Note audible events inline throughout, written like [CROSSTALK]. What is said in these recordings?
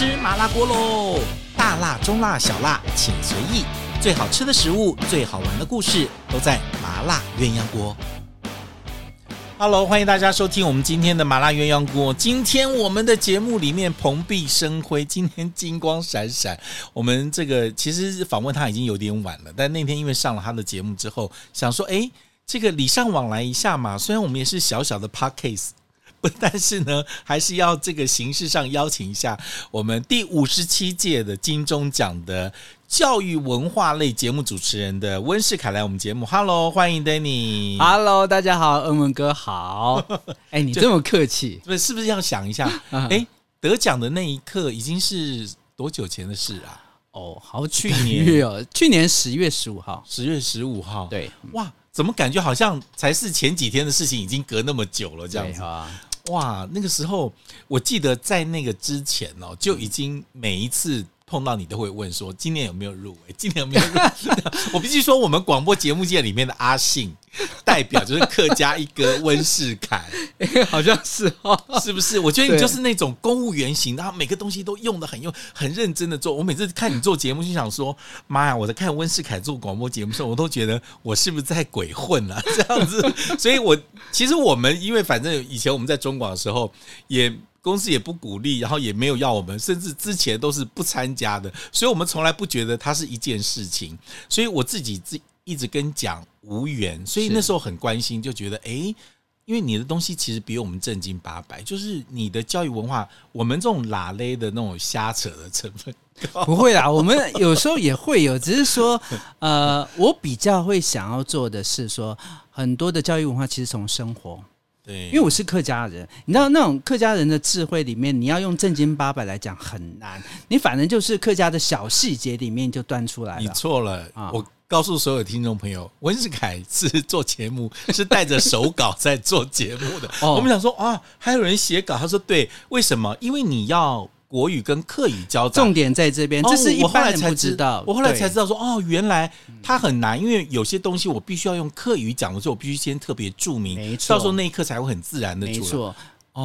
吃麻辣锅喽！大辣、中辣、小辣，请随意。最好吃的食物，最好玩的故事，都在麻辣鸳鸯锅。Hello，欢迎大家收听我们今天的麻辣鸳鸯锅。今天我们的节目里面蓬荜生辉，今天金光闪闪。我们这个其实访问他已经有点晚了，但那天因为上了他的节目之后，想说，哎，这个礼尚往来一下嘛。虽然我们也是小小的 Podcast。[LAUGHS] 但是呢，还是要这个形式上邀请一下我们第五十七届的金钟奖的教育文化类节目主持人的温世凯来我们节目。Hello，欢迎 Danny。Hello，大家好，恩文哥好。[LAUGHS] 哎，你这么客气，不是是不是要想一下？[LAUGHS] 哎，得奖的那一刻已经是多久前的事啊？哦，好，去年哦，去年十月十五号，十月十五号。对，哇，怎么感觉好像才是前几天的事情，已经隔那么久了，这样子。哇，那个时候我记得在那个之前哦，就已经每一次碰到你都会问说，今年有没有入围？今年有没有入围？[LAUGHS] 我必须说，我们广播节目界里面的阿信 [LAUGHS] 代表就是客家一哥温世凯，[LAUGHS] 好像是哦，是不是？我觉得你就是那种公务员型，然后每个东西都用的很用，很认真的做。我每次看你做节目，就想说，妈呀！我在看温世凯做广播节目的时候，我都觉得我是不是在鬼混啊？[LAUGHS] 这样子，所以我其实我们因为反正以前我们在中广的时候也。公司也不鼓励，然后也没有要我们，甚至之前都是不参加的，所以我们从来不觉得它是一件事情。所以我自己自一直跟讲无缘，所以那时候很关心，就觉得诶，因为你的东西其实比我们正经八百，就是你的教育文化，我们这种拉勒的那种瞎扯的成分不会啦。我们有时候也会有，只是说，呃，[LAUGHS] 我比较会想要做的是说，很多的教育文化其实从生活。对，因为我是客家人，你知道那种客家人的智慧里面，你要用正经八百来讲很难，你反正就是客家的小细节里面就端出来了。你错了，啊、我告诉所有听众朋友，文世凯是做节目 [LAUGHS] 是带着手稿在做节目的。哦、我们想说啊，还有人写稿，他说对，为什么？因为你要。国语跟客语交杂，重点在这边。这是一般人不知道，我后来才知道说，哦，原来它很难，因为有些东西我必须要用客语讲的时候，我必须先特别注明，没错，到时候那一刻才会很自然的出来。没错。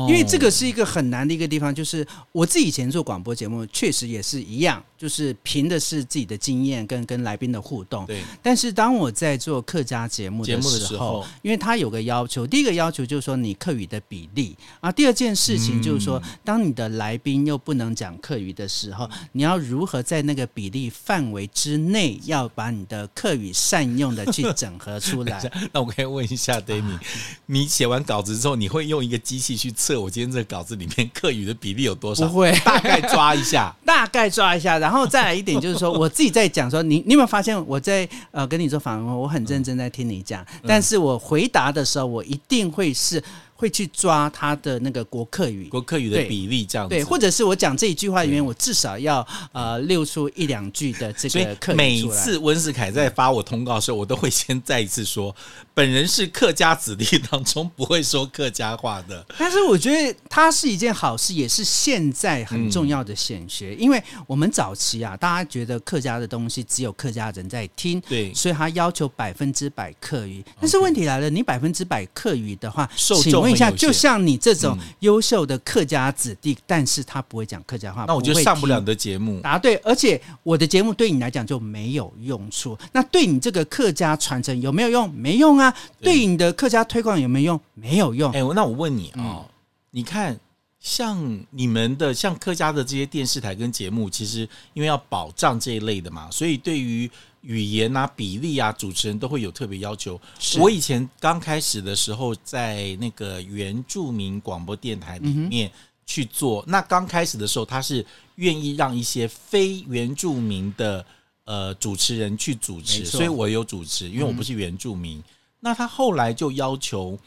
因为这个是一个很难的一个地方，就是我自己以前做广播节目，确实也是一样，就是凭的是自己的经验跟跟来宾的互动。对。但是当我在做客家节目的时候，因为他有个要求，第一个要求就是说你客语的比例啊，第二件事情就是说，当你的来宾又不能讲客语的时候，你要如何在那个比例范围之内，要把你的客语善用的去整合出来？[LAUGHS] 那我可以问一下 d a m i 你写完稿子之后，你会用一个机器去？测我今天这个稿子里面客语的比例有多少？不会，[LAUGHS] 大概抓一下，大概抓一下，然后再来一点，就是说我自己在讲说，你 [LAUGHS] 你有没有发现我在呃跟你做访问，我很认真在听你讲，但是我回答的时候，我一定会是。会去抓他的那个国客语，国客语的比例这样子，对，或者是我讲这一句话里面，我至少要呃溜出一两句的这个客语。每次温世凯在发我通告的时候，我都会先再一次说，本人是客家子弟当中不会说客家话的。[LAUGHS] 但是我觉得它是一件好事，也是现在很重要的显学，因为我们早期啊，大家觉得客家的东西只有客家人在听，对，所以他要求百分之百客语。但是问题来了，你百分之百客语的话，受众。问一下，就像你这种优秀的客家子弟，嗯、但是他不会讲客家话，那我就上不了你的节目。答对，而且我的节目对你来讲就没有用处。那对你这个客家传承有没有用？没用啊。对，对你的客家推广有没有用？没有用。哎，那我问你啊、哦，嗯、你看，像你们的像客家的这些电视台跟节目，其实因为要保障这一类的嘛，所以对于。语言啊、比例啊，主持人都会有特别要求。我以前刚开始的时候，在那个原住民广播电台里面去做。那刚开始的时候，他是愿意让一些非原住民的呃主持人去主持，所以我有主持，因为我不是原住民。嗯、那他后来就要求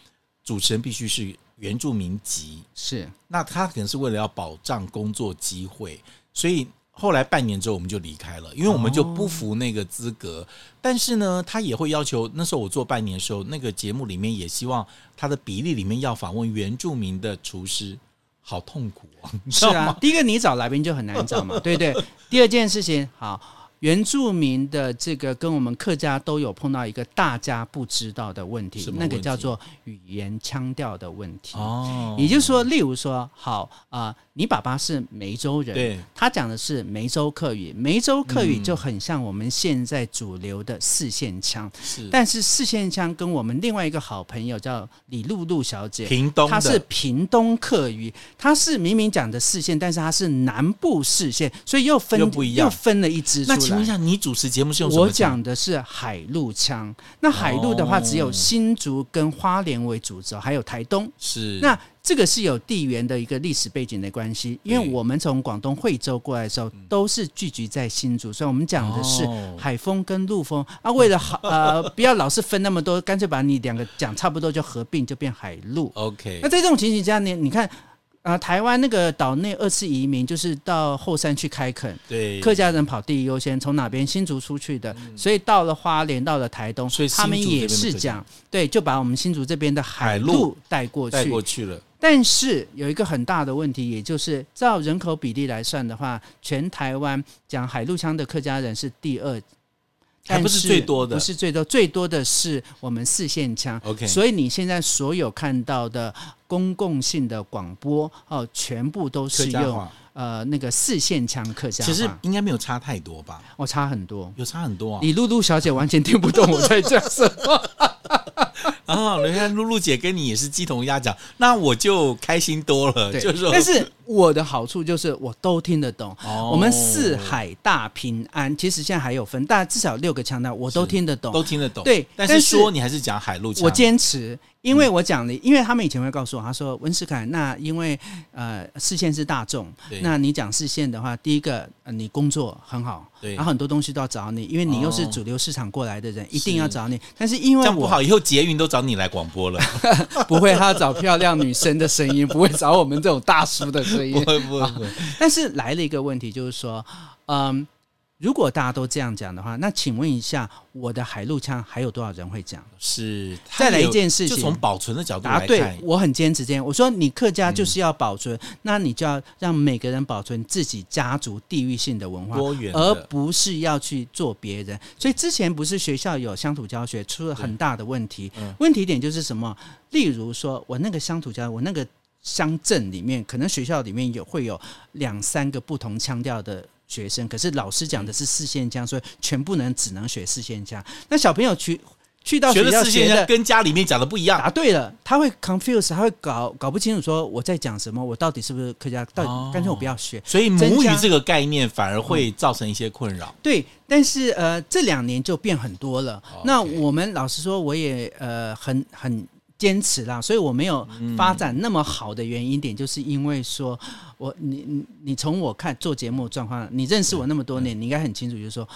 主持人必须是原住民籍，是。那他可能是为了要保障工作机会，所以。后来半年之后我们就离开了，因为我们就不服那个资格。哦、但是呢，他也会要求，那时候我做半年的时候，那个节目里面也希望他的比例里面要访问原住民的厨师，好痛苦啊！是啊，第一个你找来宾就很难找嘛，对对。第二件事情，好。原住民的这个跟我们客家都有碰到一个大家不知道的问题，那个叫做语言腔调的问题。哦，也就是说，例如说，好啊、呃，你爸爸是梅州人，对，他讲的是梅州客语，梅州客语就很像我们现在主流的四线腔，但是四线腔跟我们另外一个好朋友叫李露露小姐，屏东，她是屏东客语，她是明明讲的四线，但是她是南部四线，所以又分又不一样，又分了一支出来。那请问一下，你主持节目是用什么？我讲的是海陆腔，那海陆的话只有新竹跟花莲为主轴，还有台东，是那。这个是有地缘的一个历史背景的关系，因为我们从广东惠州过来的时候，都是聚集在新竹，所以我们讲的是海风跟陆风啊。为了好 [LAUGHS] 呃，不要老是分那么多，干脆把你两个讲差不多就合并，就变海陆。OK。那在这种情形下呢，你看。啊，台湾那个岛内二次移民就是到后山去开垦，对，客家人跑第一优先，从哪边新竹出去的，嗯、所以到了花莲，到了台东，所以他们也是讲，对，就把我们新竹这边的海陆带过去，带过去了。但是有一个很大的问题，也就是照人口比例来算的话，全台湾讲海陆腔的客家人是第二。还不是最多的，不是最多，最多的是我们四线腔。OK，所以你现在所有看到的公共性的广播哦，全部都是用呃那个四线腔客家话。其实应该没有差太多吧？哦，差很多，有差很多啊。李露露小姐完全听不懂我在讲什么。[LAUGHS] 啊，原来露露姐跟你也是鸡同鸭讲，那我就开心多了。就是，但是我的好处就是我都听得懂。哦，我们四海大平安，其实现在还有分，但至少六个腔调我都听得懂，都听得懂。对，但是说你还是讲海陆腔。我坚持。因为我讲的，因为他们以前会告诉我，他说温世凯，那因为呃视线是大众，那你讲视线的话，第一个呃你工作很好，对，然后很多东西都要找你，因为你又是主流市场过来的人，一定要找你。但是因为我这样不好，以后捷运都找你来广播了 [LAUGHS] [LAUGHS] 不会，他要找漂亮女生的声音，不会找我们这种大叔的声音，不会不会不会。但是来了一个问题，就是说，嗯。如果大家都这样讲的话，那请问一下，我的海陆腔还有多少人会讲？是，再来一件事情，就从保存的角度来看，对，我很坚持这样。我说你客家就是要保存，嗯，那你就要让每个人保存自己家族地域性的文化，多元，而不是要去做别人。所以之前不是学校有乡土教学出了很大的问题，嗯，问题点就是什么？例如说我那个乡土教，我那个乡镇里面，可能学校里面有会有两三个不同腔调的。学生，可是老师讲的是四线腔，所以全部人只能学四线腔。那小朋友去去到学校学的四县腔跟家里面讲的不一样。答对了，他会 confuse，他会搞搞不清楚，说我在讲什么，我到底是不是客家？到底干脆我不要学。所以母语这个概念反而会造成一些困扰。对，但是呃，这两年就变很多了。那我们老实说，我也呃很很。坚持啦，所以我没有发展那么好的原因点，就是因为说我你你你从我看做节目状况，你认识我那么多年，你应该很清楚，就是说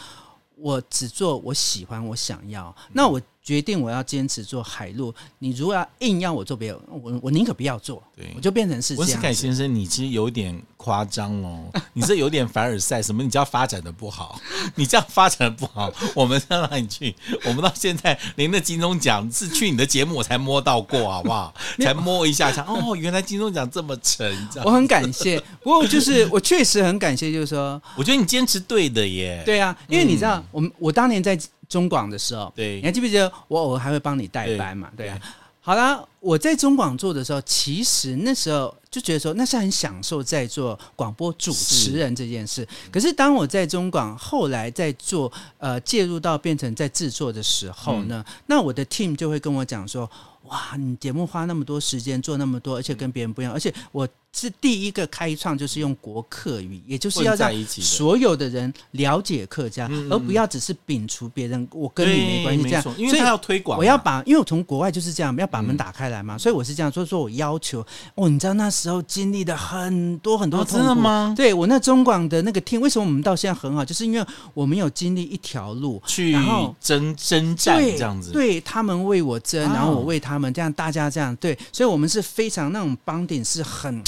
我只做我喜欢我想要，那我。决定我要坚持做海陆，你如果要硬要我做别的，我我宁可不要做，对，我就变成是这样。温世凯先生，你其实有点夸张哦，[LAUGHS] 你这有点凡尔赛，什么？你这样发展的不好，[LAUGHS] 你这样发展的不好，[LAUGHS] 我们让让你去，我们到现在连那金钟奖是去你的节目我才摸到过，好不好？才摸一下，想哦，原来金钟奖这么沉，我很感谢。不过就是我确实很感谢，就是说，我觉得你坚持对的耶。对啊，因为你知道，我、们、我当年在。中广的时候，对，你还记不记得我偶尔还会帮你代班嘛？对，对啊。好啦，我在中广做的时候，其实那时候就觉得说那是很享受在做广播主持人这件事。可是当我在中广后来在做呃介入到变成在制作的时候呢，嗯、那我的 team 就会跟我讲说：哇，你节目花那么多时间做那么多，而且跟别人不一样，而且我。是第一个开创，就是用国客语，也就是要让所有的人了解客家，而不要只是摒除别人，我跟你没关系这样。因为他要推广，我要把，因为我从国外就是这样，要把门打开来嘛，所以我是这样。所以说我要求，哦，你知道那时候经历的很多很多痛苦，真的吗？对，我那中广的那个厅，为什么我们到现在很好？就是因为我们有经历一条路去争征战这样子，对他们为我争，然后我为他们，这样大家这样对，所以我们是非常那种 bonding 是很。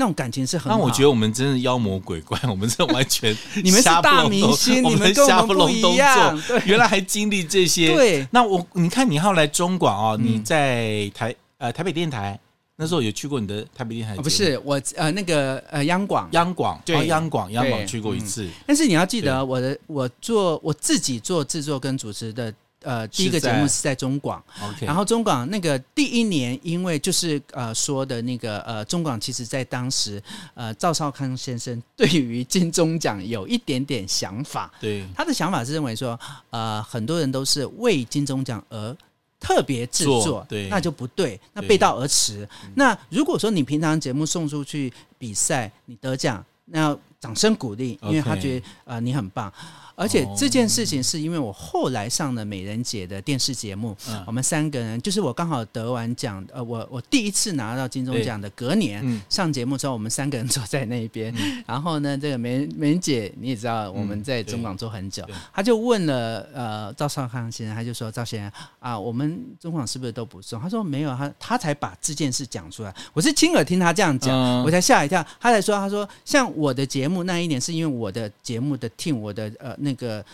那种感情是很好。那我觉得我们真的妖魔鬼怪，我们这完全 [LAUGHS] 你们是大明星，你们跟我们不一样。对，原来还经历这些。对，那我你看，你后来中广哦，你在台呃台北电台那时候有去过你的台北电台？不是我呃那个呃央广央广对央广央广去过一次。但是你要记得，我的我做我自己做制作跟主持的呃，第一个节目是在中广，OK，然后中广那个第一年，因为就是呃说的那个呃中广，其实在当时呃赵少康先生对于金钟奖有一点点想法，对，他的想法是认为说呃很多人都是为金钟奖而特别制作，对，那就不对，那背道而驰。那如果说你平常节目送出去比赛，你得奖，那要掌声鼓励，因为他觉得呃你很棒。而且这件事情是因为我后来上了美人姐的电视节目，嗯、我们三个人就是我刚好得完奖，呃，我我第一次拿到金钟奖的隔年、嗯、上节目之后，我们三个人坐在那边，嗯、然后呢，这个美人美人姐你也知道我们在中广做很久，他就问了呃赵少康先生，他就说赵先生啊，我们中广是不是都不送？他说没有，他他才把这件事讲出来，我是亲耳听他这样讲，嗯、我才吓一跳，他才说他说像我的节目那一年是因为我的节目的 team 我的呃。那个，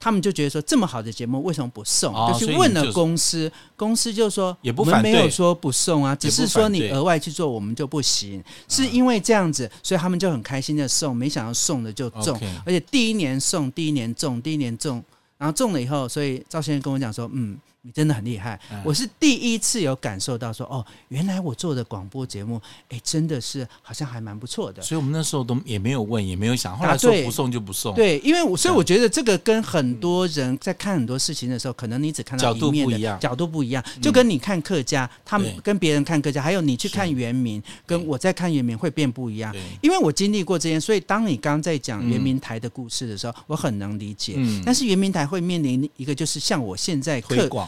他们就觉得说这么好的节目为什么不送？哦、就去问了公司，公司就说也不反对，我们没有说不送啊，只是说你额外去做，我们就不行。是因为这样子，所以他们就很开心的送，没想到送的就中而且第一年送，第一年中，第一年中，然后中了以后，所以赵先生跟我讲说，嗯。你真的很厉害，我是第一次有感受到说，哦，原来我做的广播节目，哎，真的是好像还蛮不错的。所以我们那时候都也没有问，也没有想，后来说不送就不送。对，因为我所以我觉得这个跟很多人在看很多事情的时候，可能你只看到一面的角度不一样，角度不一样，就跟你看客家，他们跟别人看客家，还有你去看原民，跟我在看原民会变不一样。因为我经历过这些，所以当你刚刚在讲原民台的故事的时候，我很能理解。但是原民台会面临一个，就是像我现在客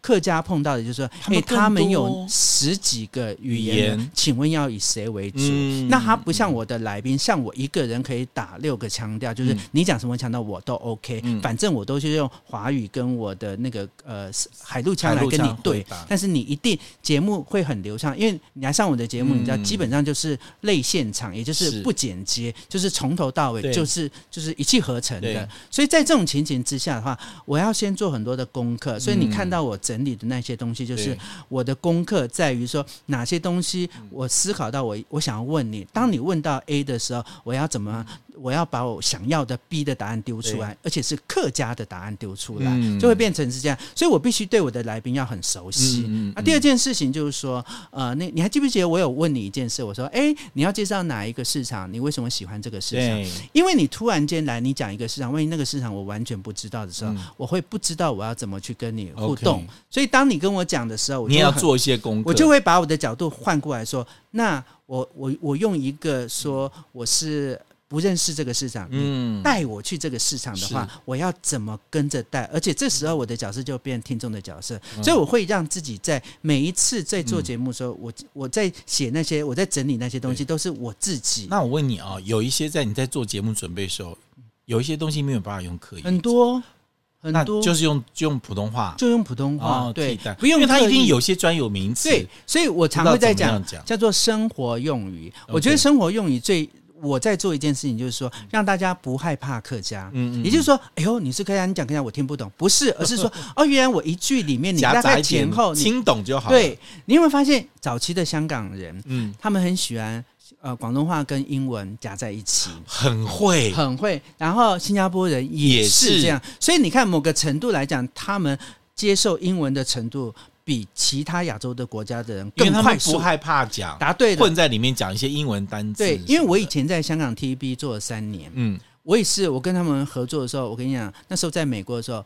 客家碰到的就是说，哎，他们有十几个语言，请问要以谁为主？那他不像我的来宾，像我一个人可以打六个腔调，就是你讲什么腔调我都 OK，反正我都是用华语跟我的那个呃海陆腔来跟你对。但是你一定节目会很流畅，因为你来上我的节目，你知道基本上就是类现场，也就是不剪接，就是从头到尾就是就是一气呵成的。所以在这种情形之下的话，我要先做很多的功课。所以你看到我整理的那些东西，就是我的功课在于说哪些东西我思考到我我想要问你，当你问到 A 的时候，我要怎么？我要把我想要的 B 的答案丢出来，而且是客家的答案丢出来，嗯、就会变成是这样。所以我必须对我的来宾要很熟悉。那、嗯嗯啊、第二件事情就是说，呃，那你还记不记得我有问你一件事？我说，哎，你要介绍哪一个市场？你为什么喜欢这个市场？因为你突然间来，你讲一个市场，万一那个市场我完全不知道的时候，嗯、我会不知道我要怎么去跟你互动。所以当你跟我讲的时候，你要做一些功课，我就会把我的角度换过来说，那我我我用一个说我是。不认识这个市场，嗯，带我去这个市场的话，是我要怎么跟着带？而且这时候我的角色就变听众的角色，嗯、所以我会让自己在每一次在做节目的时候，嗯、我我在写那些，我在整理那些东西，都是我自己。那我问你啊，有一些在你在做节目准备的时候，有一些东西没有办法用刻意，很多很多，就是用就用普通话，就用普通话，哦、对，不用，因为它一定有些专有名词。对，所以我常会在讲叫做生活用语。我觉得生活用语最。我在做一件事情，就是说让大家不害怕客家。嗯嗯，也就是说，哎呦，你是客家，你讲客家我听不懂，不是，而是说，[LAUGHS] 哦，原来我一句里面你大概前后听懂就好。对，你有没有发现早期的香港人，嗯，他们很喜欢呃广东话跟英文夹在一起，很会，很会。然后新加坡人也是这样，所以你看某个程度来讲，他们接受英文的程度。比其他亚洲的国家的人更快速，不害怕讲，答对，混在里面讲一些英文单词。对，因为我以前在香港 TVB 做了三年，嗯，我也是，我跟他们合作的时候，我跟你讲，那时候在美国的时候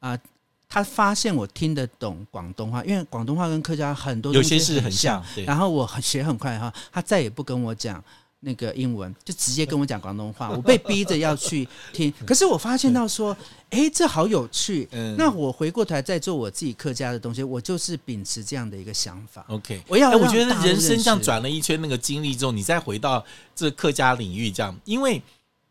啊、呃，他发现我听得懂广东话，因为广东话跟客家很多很有些是很像，然后我学很快哈，他再也不跟我讲。那个英文就直接跟我讲广东话，[LAUGHS] 我被逼着要去听。[LAUGHS] 可是我发现到说，哎，这好有趣。嗯，那我回过头来再做我自己客家的东西，我就是秉持这样的一个想法。OK，我要，我觉得人生这样转了一圈那个经历之后，你再回到这客家领域这样，因为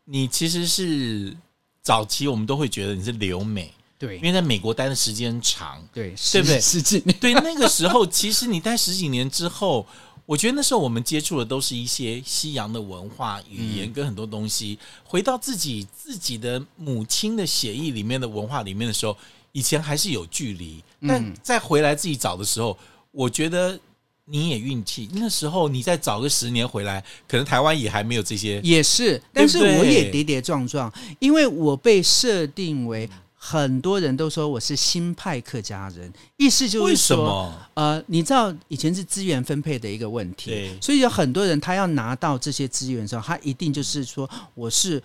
你其实是早期我们都会觉得你是留美，对，因为在美国待的时间长，对，对不对？十几年，对，那个时候其实你待十几年之后。我觉得那时候我们接触的都是一些西洋的文化、语言跟很多东西。回到自己自己的母亲的血液里面的文化里面的时候，以前还是有距离。但再回来自己找的时候，我觉得你也运气。那时候你再找个十年回来，可能台湾也还没有这些。也是，但是我也跌跌撞撞，因为我被设定为。很多人都说我是新派客家人，意思就是说，呃，你知道以前是资源分配的一个问题，所以有很多人他要拿到这些资源的时候，他一定就是说我是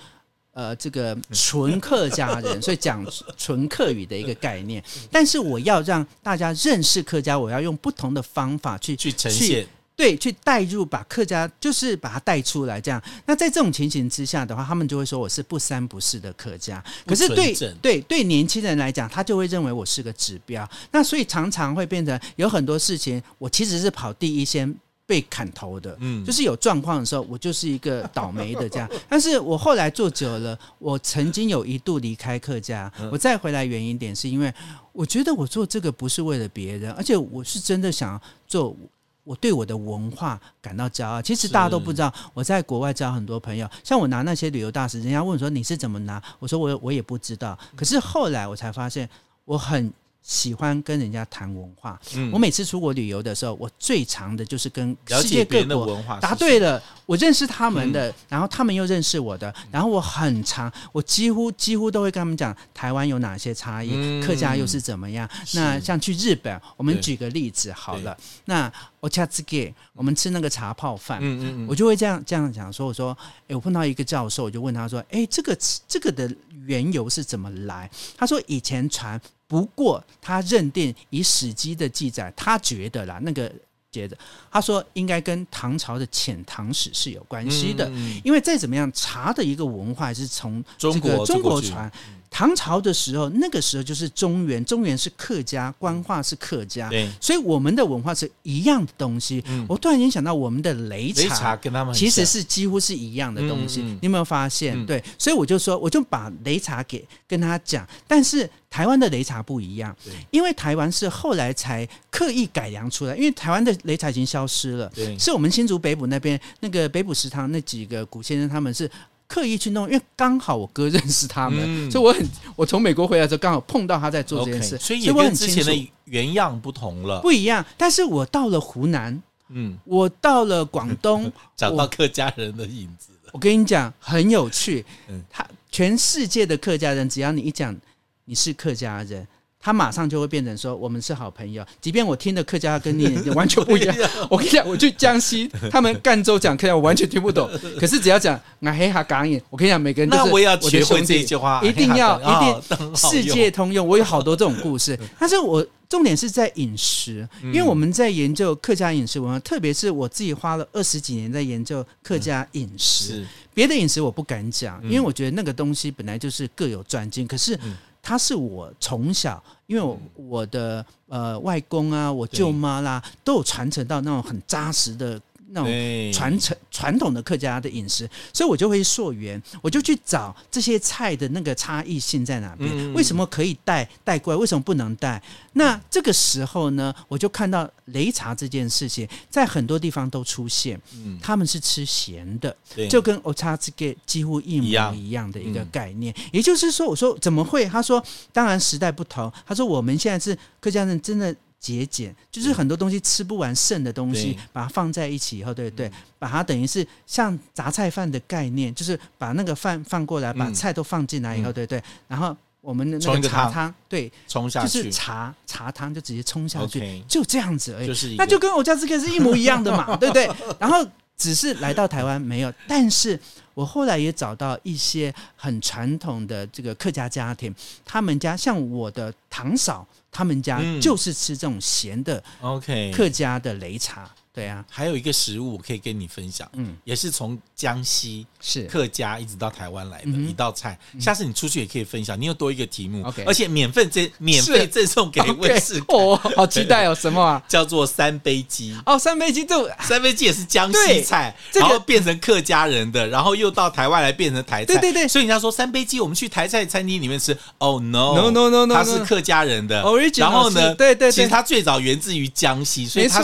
呃这个纯客家人，[LAUGHS] 所以讲纯客语的一个概念。但是我要让大家认识客家，我要用不同的方法去去呈现。对，去带入，把客家就是把它带出来，这样。那在这种情形之下的话，他们就会说我是不三不四的客家。可是对对对年轻人来讲，他就会认为我是个指标。那所以常常会变成有很多事情，我其实是跑第一先被砍头的。嗯，就是有状况的时候，我就是一个倒霉的这样。[LAUGHS] 但是我后来做久了，我曾经有一度离开客家，我再回来原因点是因为我觉得我做这个不是为了别人，而且我是真的想做。我对我的文化感到骄傲。其实大家都不知道，我在国外交很多朋友。像我拿那些旅游大使，人家问说你是怎么拿？我说我我也不知道。可是后来我才发现，我很。喜欢跟人家谈文化。嗯，我每次出国旅游的时候，我最常的就是跟世界各国文化。答对了，我认识他们的，然后他们又认识我的，然后我很长，我几乎几乎都会跟他们讲台湾有哪些差异，客家又是怎么样。那像去日本，我们举个例子好了，那お茶渍け，我们吃那个茶泡饭，嗯嗯，我就会这样这样讲说，我说，哎，我碰到一个教授，我就问他说，哎，这个这个的缘由是怎么来？他说以前传。不过，他认定以《史记》的记载，他觉得啦，那个觉得，他说应该跟唐朝的遣唐使是有关系的，因为再怎么样，茶的一个文化是从中国中国传。唐朝的时候，那个时候就是中原，中原是客家，官话是客家，对，所以我们的文化是一样的东西。嗯、我突然间想到，我们的擂茶，擂茶跟他们其实是几乎是一样的东西。嗯嗯、你有没有发现？嗯、对，所以我就说，我就把擂茶给跟他讲，但是台湾的擂茶不一样，因为台湾是后来才刻意改良出来，因为台湾的擂茶已经消失了，对，是我们新竹北埔那边那个北埔食堂那几个古先生他们是。刻意去弄，因为刚好我哥认识他们，嗯、所以我很我从美国回来的时候刚好碰到他在做这件事，okay, 所以也跟之前的原样不同了，不一样。但是我到了湖南，嗯，我到了广东，[LAUGHS] 找到客家人的影子我。我跟你讲，很有趣，他全世界的客家人，只要你一讲你是客家人。他马上就会变成说我们是好朋友，即便我听的客家跟你完全 [LAUGHS] 不一样。我跟你讲，我去江西，他们赣州讲客家，我完全听不懂。[LAUGHS] 可是只要讲俺黑哈港语，我跟你讲，每个人都是我的兄弟，一定要一定世界通用。我有好多这种故事，[LAUGHS] 但是我重点是在饮食，因为我们在研究客家饮食文化，特别是我自己花了二十几年在研究客家饮食，别的饮食我不敢讲，因为我觉得那个东西本来就是各有专精，可是。他是我从小，因为我，我的呃外公啊，我舅妈啦，都有传承到那种很扎实的。那种传承传统的客家的饮食，所以我就会溯源，我就去找这些菜的那个差异性在哪边？为什么可以带带过来？为什么不能带？那这个时候呢，我就看到擂茶这件事情在很多地方都出现，嗯他们是吃咸的，就跟お茶渍け几乎一模一样的一个概念。也就是说，我说怎么会？他说，当然时代不同。他说我们现在是客家人，真的。节俭就是很多东西吃不完剩的东西，把它放在一起以后，对对，把它等于是像杂菜饭的概念，就是把那个饭放过来，把菜都放进来以后，对对，然后我们的那个茶汤，对，冲下去，就是茶茶汤就直接冲下去，就这样子而已，那就跟我家这个是一模一样的嘛，[LAUGHS] 对不对？然后只是来到台湾没有，但是我后来也找到一些很传统的这个客家家庭，他们家像我的堂嫂。他们家就是吃这种咸的，OK，客家的擂茶。对啊，还有一个食物我可以跟你分享，嗯，也是从江西是。客家一直到台湾来的一道菜。下次你出去也可以分享，你又多一个题目，OK，而且免费赠免费赠送给卫视 [LAUGHS] 哦，好期待哦！什么啊？[LAUGHS] 叫做三杯鸡。哦，三杯鸡就三杯鸡也是江西菜，然后变成客家人的，然后又到台湾来变成台菜，对对对。所以人家说三杯鸡，我们去台菜餐厅里面吃，Oh no，No，No，No，它是客家人的，然后呢，对对，其实它最早源自于江西，所以它。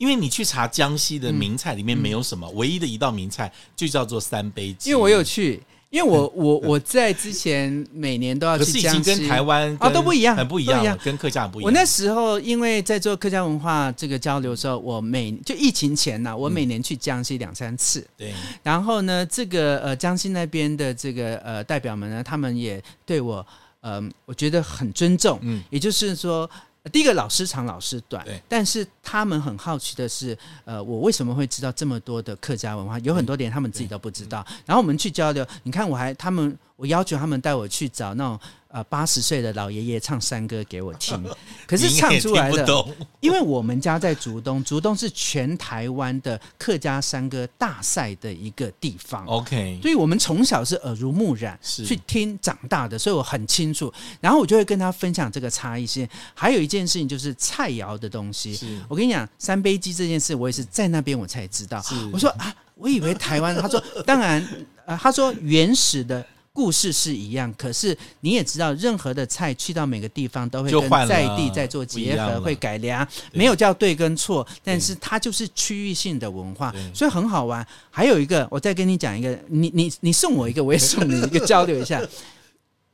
因为你去查江西的名菜里面没有什么，唯一的一道名菜就叫做三杯鸡。因为我有去，因为我 [LAUGHS] 我我在之前每年都要去江西，跟台湾啊都不一样，很不一样，跟客家很不一样。我那时候因为在做客家文化这个交流的时候，我每就疫情前呢，我每年去江西两三次。对，然后呢，这个呃江西那边的这个呃代表们呢，他们也对我。嗯、呃，我觉得很尊重。嗯，也就是说。第一个老师长老师短，但是他们很好奇的是，呃，我为什么会知道这么多的客家文化？有很多点他们自己都不知道。然后我们去交流，你看我还他们，我要求他们带我去找那种。呃，八十岁的老爷爷唱山歌给我听，[LAUGHS] 可是唱出来的，[LAUGHS] 因为我们家在竹东，竹东是全台湾的客家山歌大赛的一个地方。OK，所以我们从小是耳濡目染去听长大的，所以我很清楚。然后我就会跟他分享这个差异性。还有一件事情就是菜肴的东西，我跟你讲，三杯鸡这件事，我也是在那边我才知道。我说啊，我以为台湾，他说当然，呃，他说原始的。故事是一样，可是你也知道，任何的菜去到每个地方都会跟在地在做结合，会改良，没有叫对跟错，但是它就是区域性的文化，所以很好玩。还有一个，我再跟你讲一个，你你你送我一个，我也送你一个，交流一下。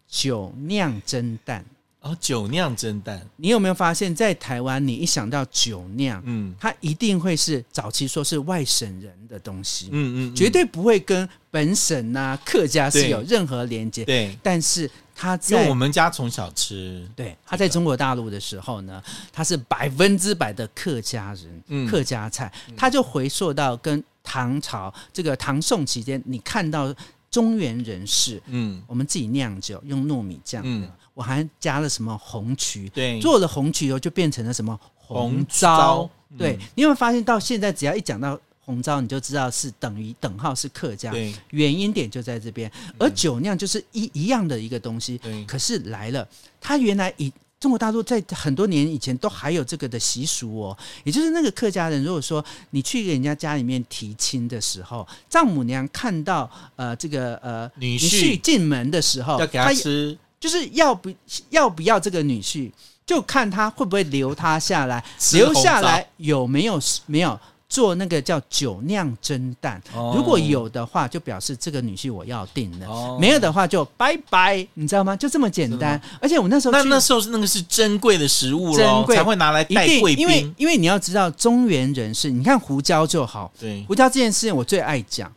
酒酿蒸蛋。哦，酒酿蒸蛋，你有没有发现，在台湾，你一想到酒酿，嗯，它一定会是早期说是外省人的东西，嗯嗯，绝对不会跟本省呐、啊、客家是有任何连接，对。但是他在，因为我们家从小吃，对，他在中国大陆的时候呢，他是百分之百的客家人，嗯，客家菜，他就回溯到跟唐朝这个唐宋期间，你看到中原人士，嗯，我们自己酿酒用糯米酱，嗯。我还加了什么红曲？对，做了红曲以后就变成了什么红糟？对，你有没有发现到现在只要一讲到红糟，你就知道是等于等号是客家。原因点就在这边。而酒酿就是一一样的一个东西。可是来了，它原来以中国大陆在很多年以前都还有这个的习俗哦，也就是那个客家人，如果说你去人家家里面提亲的时候，丈母娘看到呃这个呃女婿进门的时候，要给他吃。就是要不要不要这个女婿，就看他会不会留他下来，留下来有没有没有做那个叫酒酿蒸蛋。哦、如果有的话，就表示这个女婿我要定了；哦、没有的话，就拜拜。你知道吗？就这么简单。而且我那时候那那时候是那个是珍贵的食物，珍贵才会拿来带贵宾。因为因为你要知道中原人士，你看胡椒就好。对，胡椒这件事情我最爱讲。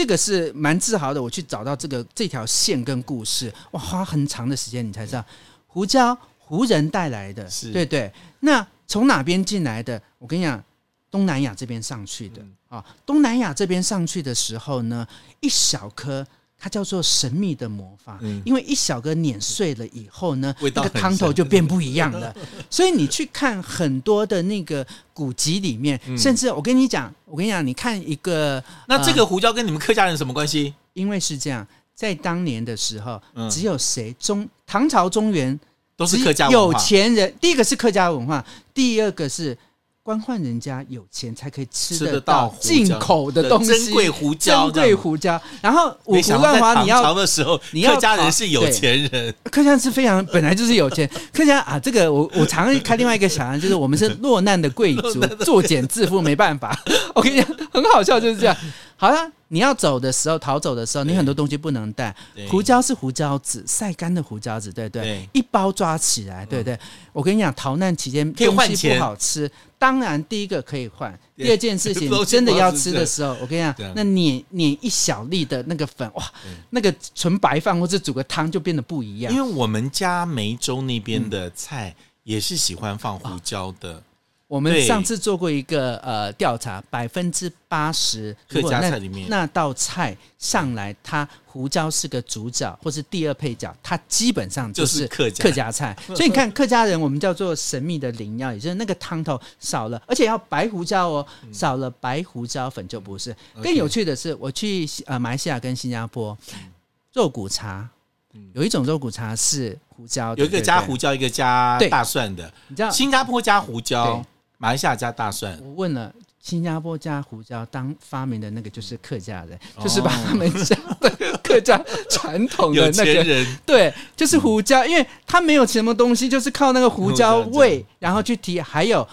这个是蛮自豪的，我去找到这个这条线跟故事，哇，花很长的时间你才知道，胡椒胡人带来的，是对对。那从哪边进来的？我跟你讲，东南亚这边上去的啊，东南亚这边上去的时候呢，一小颗。它叫做神秘的魔法，嗯、因为一小个碾碎了以后呢，那个汤头就变不一样了。[LAUGHS] 所以你去看很多的那个古籍里面，嗯、甚至我跟你讲，我跟你讲，你看一个，那这个胡椒跟你们客家人什么关系？呃、因为是这样，在当年的时候，只有谁中唐朝中原都是客家文化，有钱人，第一个是客家文化，第二个是。官宦人家有钱才可以吃得到进口的东西，珍贵胡椒，珍贵胡椒。然后五胡乱华，你要的时候，你要客家人是有钱人，客家人是非常本来就是有钱。[LAUGHS] 客家啊，这个我我常开另外一个想象，就是我们是落难的贵族，作茧自缚，没办法。[LAUGHS] 我跟你讲，很好笑，就是这样。好了，你要走的时候，逃走的时候，你很多东西不能带。胡椒是胡椒籽，晒干的胡椒籽，对不对？一包抓起来，对不对？我跟你讲，逃难期间东西不好吃，当然第一个可以换。第二件事情，[LAUGHS] 真的要吃的时候，我跟你讲，那碾碾一小粒的那个粉，哇，那个纯白饭或者煮个汤就变得不一样。因为我们家梅州那边的菜也是喜欢放胡椒的。我们上次做过一个呃调查，百分之八十客家菜里面。那道菜上来，它胡椒是个主角或是第二配角，它基本上就是客家客家菜。[LAUGHS] 所以你看客家人，我们叫做神秘的灵药，也就是那个汤头少了，而且要白胡椒哦，少了白胡椒粉就不是。更有趣的是，我去呃马来西亚跟新加坡肉骨茶，有一种肉骨茶是胡椒，有一个加胡椒，一个加大蒜的，你知道新加坡加胡椒。马来西亚加大蒜，我问了新加坡加胡椒，当发明的那个就是客家人，哦、就是把他们家的客家传统的那个人对，就是胡椒，嗯、因为他没有什么东西，就是靠那个胡椒味，然后去提。还有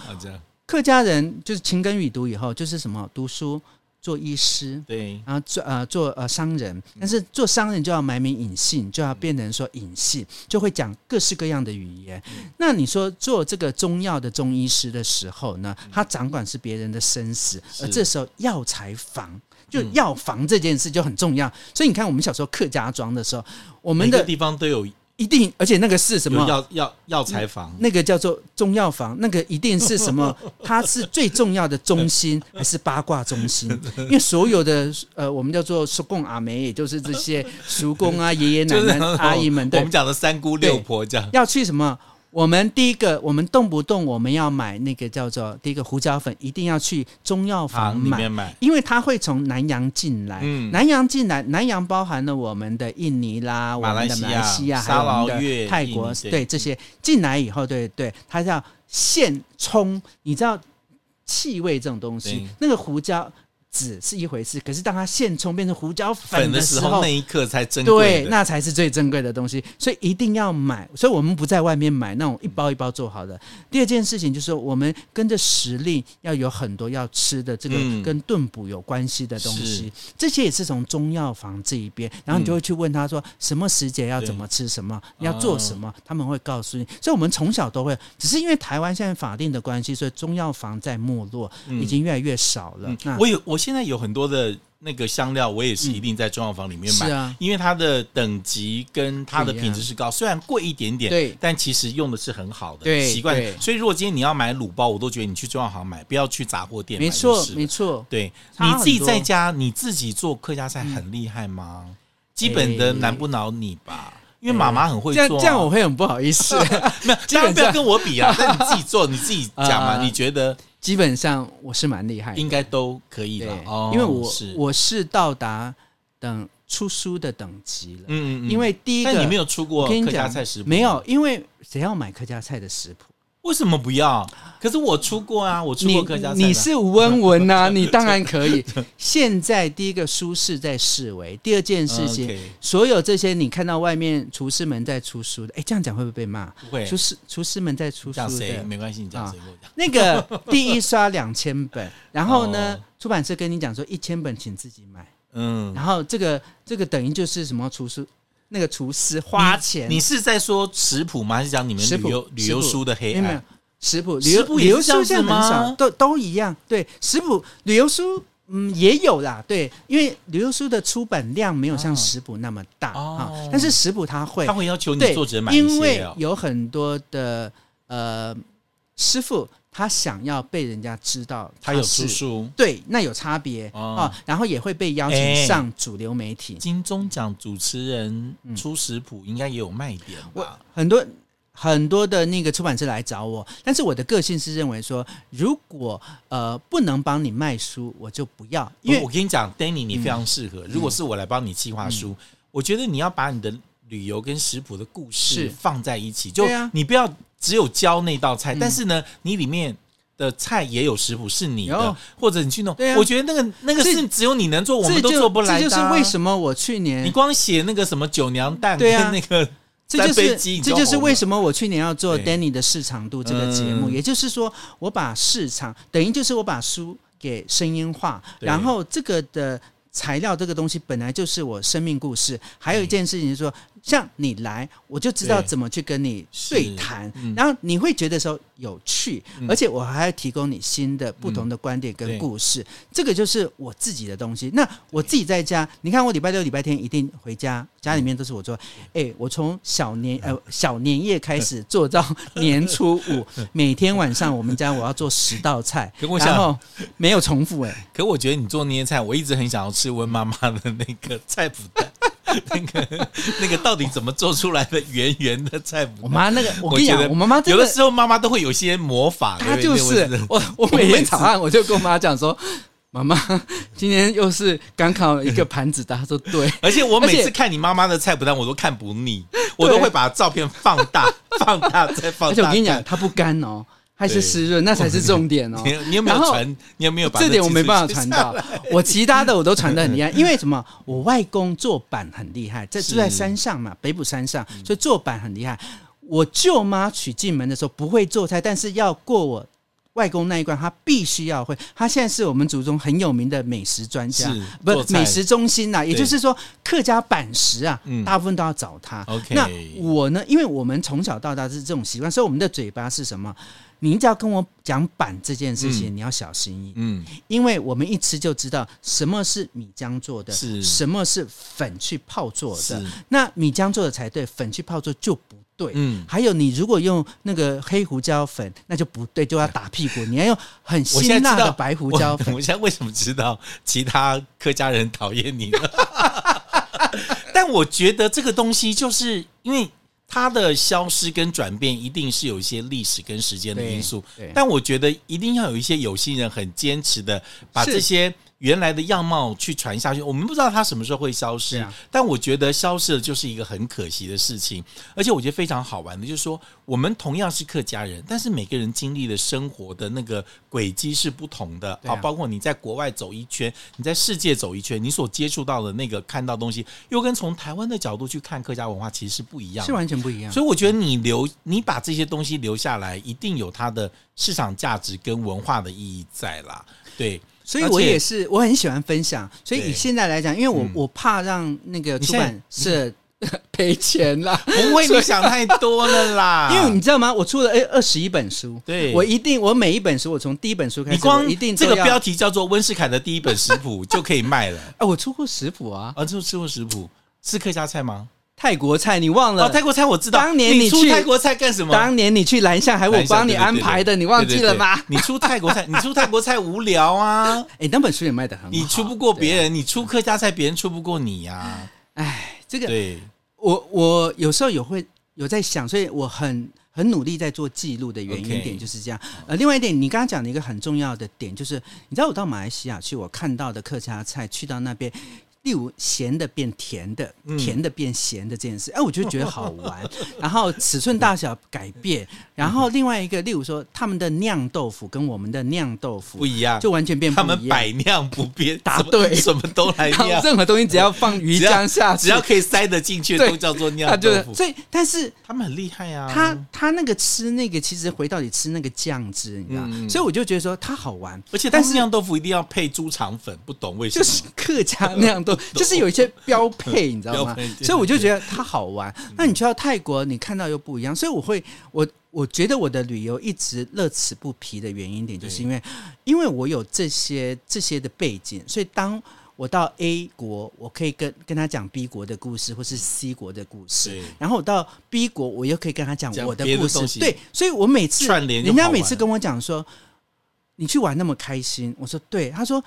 客家人就是勤耕雨读以后，就是什么读书。做医师，对，然后做呃做呃商人，但是做商人就要埋名隐姓，就要变成说隐姓，就会讲各式各样的语言。嗯、那你说做这个中药的中医师的时候呢，他掌管是别人的生死，而这时候药材房，就药房这件事就很重要。嗯、所以你看，我们小时候客家庄的时候，我们的地方都有一定，而且那个是什么？药药药材房，那个叫做中药房，那个一定是什么？[LAUGHS] 它是最重要的中心，还是八卦中心？因为所有的呃，我们叫做叔公阿梅，也就是这些叔公啊、[LAUGHS] 爷爷奶奶、阿姨们，对，我们讲的三姑六婆这样，要去什么？我们第一个，我们动不动我们要买那个叫做第一个胡椒粉，一定要去中药房买，买因为它会从南洋进来。嗯、南洋进来，南洋包含了我们的印尼啦、马来西亚、我们的马来西亚还有我们的泰国，对这些进来以后，对对，它叫现冲。你知道气味这种东西，那个胡椒。籽是一回事，可是当它现冲变成胡椒粉的时候，那一刻才珍贵，对，那才是最珍贵的东西，所以一定要买。所以我们不在外面买那种一包一包做好的。嗯、第二件事情就是，我们跟着时令要有很多要吃的这个跟炖补有关系的东西，嗯、这些也是从中药房这一边，然后你就会去问他说，什么时节要怎么吃什么，要做什么，他们会告诉你。所以我们从小都会，只是因为台湾现在法定的关系，所以中药房在没落，已经越来越少了。嗯、那我有我。现在有很多的那个香料，我也是一定在中药房里面买，嗯啊、因为它的等级跟它的品质是高，虽然贵一点点，对，但其实用的是很好的习惯。所以如果今天你要买卤包，我都觉得你去中药行买，不要去杂货店买。没错，没错。对，你自己在家你自己做客家菜很厉害吗？嗯、基本的难不倒你吧？因为妈妈很会做、啊，这样我会很不好意思。[LAUGHS] 没有，当然不要跟我比啊，[LAUGHS] 但你自己做，你自己讲嘛，你觉得？基本上我是蛮厉害的，应该都可以的，因为我我是到达等出书的等级了。嗯嗯，因为第一个，但你没有出过客家菜食谱，没有，因为谁要买客家菜的食谱？为什么不要？可是我出过啊，我出过客家菜。你是温文文呐，[LAUGHS] 你当然可以。现在第一个书是在视为，第二件事情，所有这些你看到外面厨师们在出书的，哎，这样讲会不会被骂？不会。厨师厨师们在出书的，没关系，你讲谁？那个第一刷两千本，[LAUGHS] 然后呢，出版社跟你讲说一千本请自己买。嗯。然后这个这个等于就是什么厨师？那个厨师花钱，你是在说食谱吗？还是讲你们旅游旅游书的黑暗？没有食谱，旅游旅游书现在很少，都都一样。对，食谱旅游书嗯也有啦，对，因为旅游书的出版量没有像食谱那么大啊，但是食谱它会，它会要求你作者买因为有很多的呃师傅。他想要被人家知道他，他有出书，对，那有差别啊。然后也会被邀请上主流媒体。金钟奖主持人出食谱，应该也有卖点吧？很多很多的那个出版社来找我，但是我的个性是认为说，如果呃不能帮你卖书，我就不要。因为我跟你讲，Danny，你非常适合。如果是我来帮你计划书，我觉得你要把你的旅游跟食谱的故事放在一起，就你不要。只有教那道菜，但是呢，你里面的菜也有食谱是你的，或者你去弄。我觉得那个那个是只有你能做，我们都做不来。这就是为什么我去年你光写那个什么九娘蛋跟那个，这就是这就是为什么我去年要做 Danny 的市场度这个节目。也就是说，我把市场等于就是我把书给声音化，然后这个的材料这个东西本来就是我生命故事。还有一件事情就是说。像你来，我就知道怎么去跟你对谈，嗯、然后你会觉得说有趣，嗯、而且我还要提供你新的、不同的观点跟故事。嗯、这个就是我自己的东西。那我自己在家，你看我礼拜六、礼拜天一定回家，家里面都是我做。哎、欸，我从小年呃小年夜开始做到年初五，[LAUGHS] 每天晚上我们家我要做十道菜，然后没有重复。哎，可我觉得你做那些菜，我一直很想要吃温妈妈的那个菜脯蛋。[LAUGHS] 那个那个到底怎么做出来的圆圆的菜脯？我妈那个，我跟你讲，我妈妈有的时候妈妈都会有些魔法。她就是我，我每天早上我就跟我妈讲说：“妈妈，今天又是刚烤一个盘子的。”她说：“对。”而且我每次看你妈妈的菜脯蛋，我都看不腻，我都会把照片放大、[LAUGHS] 放大再放大。而且我跟你讲，它不干哦。还是湿润，那才是重点哦。[LAUGHS] 你有没有传？你有没有把这点我没办法 [LAUGHS] 传到？[LAUGHS] 我其他的我都传的很厉害，因为什么？我外公做板很厉害，在住在山上嘛，北部山上，所以做板很厉害。我舅妈娶进门的时候不会做菜，但是要过我外公那一关，他必须要会。他现在是我们族中很有名的美食专家，不美食中心呐。也就是说，客家板食啊，大部分都要找他。OK，那我呢？因为我们从小到大是这种习惯，所以我们的嘴巴是什么？你只要跟我讲板这件事情，嗯、你要小心一点，嗯，因为我们一吃就知道什么是米浆做的，是什么是粉去泡做的。那米浆做的才对，粉去泡做就不对。嗯，还有你如果用那个黑胡椒粉，那就不对，就要打屁股。你要用很 [LAUGHS] 辛辣的白胡椒粉。我。[LAUGHS] 我现在为什么知道其他客家人讨厌你了？[LAUGHS] 但我觉得这个东西就是因为。它的消失跟转变一定是有一些历史跟时间的因素，但我觉得一定要有一些有心人很坚持的把这些。原来的样貌去传下去，我们不知道它什么时候会消失，啊、但我觉得消失了就是一个很可惜的事情。而且我觉得非常好玩的，就是说我们同样是客家人，但是每个人经历的生活的那个轨迹是不同的啊。包括你在国外走一圈，你在世界走一圈，你所接触到的那个看到东西，又跟从台湾的角度去看客家文化其实是不一样的，是完全不一样。所以我觉得你留，你把这些东西留下来，一定有它的市场价值跟文化的意义在啦。对。所以我也是，我很喜欢分享。所以以现在来讲，因为我我怕让那个出版社 [LAUGHS] 赔钱啦，不会你想太多了啦。[LAUGHS] 因为你知道吗？我出了诶二十一本书，对，我一定我每一本书我从第一本书开始，你光一定这个标题叫做温世凯的第一本食谱就可以卖了。哎，[LAUGHS] 我出过食谱啊，啊，出出过食谱是客家菜吗？泰国菜，你忘了？哦，泰国菜我知道。当年你出泰国菜干什么？当年你去南下，还我帮你安排的，你忘记了吗？你出泰国菜，你出泰国菜无聊啊！哎，那本书也卖的很好。你出不过别人，你出客家菜，别人出不过你呀。哎，这个，对，我我有时候有会有在想，所以我很很努力在做记录的原因点就是这样。呃，另外一点，你刚刚讲的一个很重要的点，就是你知道我到马来西亚去，我看到的客家菜，去到那边。例如咸的变甜的，甜的变咸的这件事，哎，我就觉得好玩。[LAUGHS] 然后尺寸大小改变，然后另外一个，例如说他们的酿豆腐跟我们的酿豆腐不一样，就完全变不一样。他们百酿不变，答对，什么都来 [LAUGHS] 酿，任何东西只要放鱼 [LAUGHS] 浆下去，只要可以塞得进去，都叫做酿豆腐。所以，但是他们很厉害啊。他他那个吃那个，其实回到底吃那个酱汁，你知道？所以我就觉得说他好玩，而且但是酿豆腐一定要配猪肠粉，不懂为什么？就是客家酿豆，就是有一些。标配，你知道吗？[LAUGHS] 所以我就觉得它好玩。那你去到泰国，你看到又不一样。所以我会，我我觉得我的旅游一直乐此不疲的原因点，就是因为，因为我有这些这些的背景，所以当我到 A 国，我可以跟跟他讲 B 国的故事，或是 C 国的故事。然后我到 B 国，我又可以跟他讲我的故事。对，所以我每次人家每次跟我讲说，你去玩那么开心，我说对。他说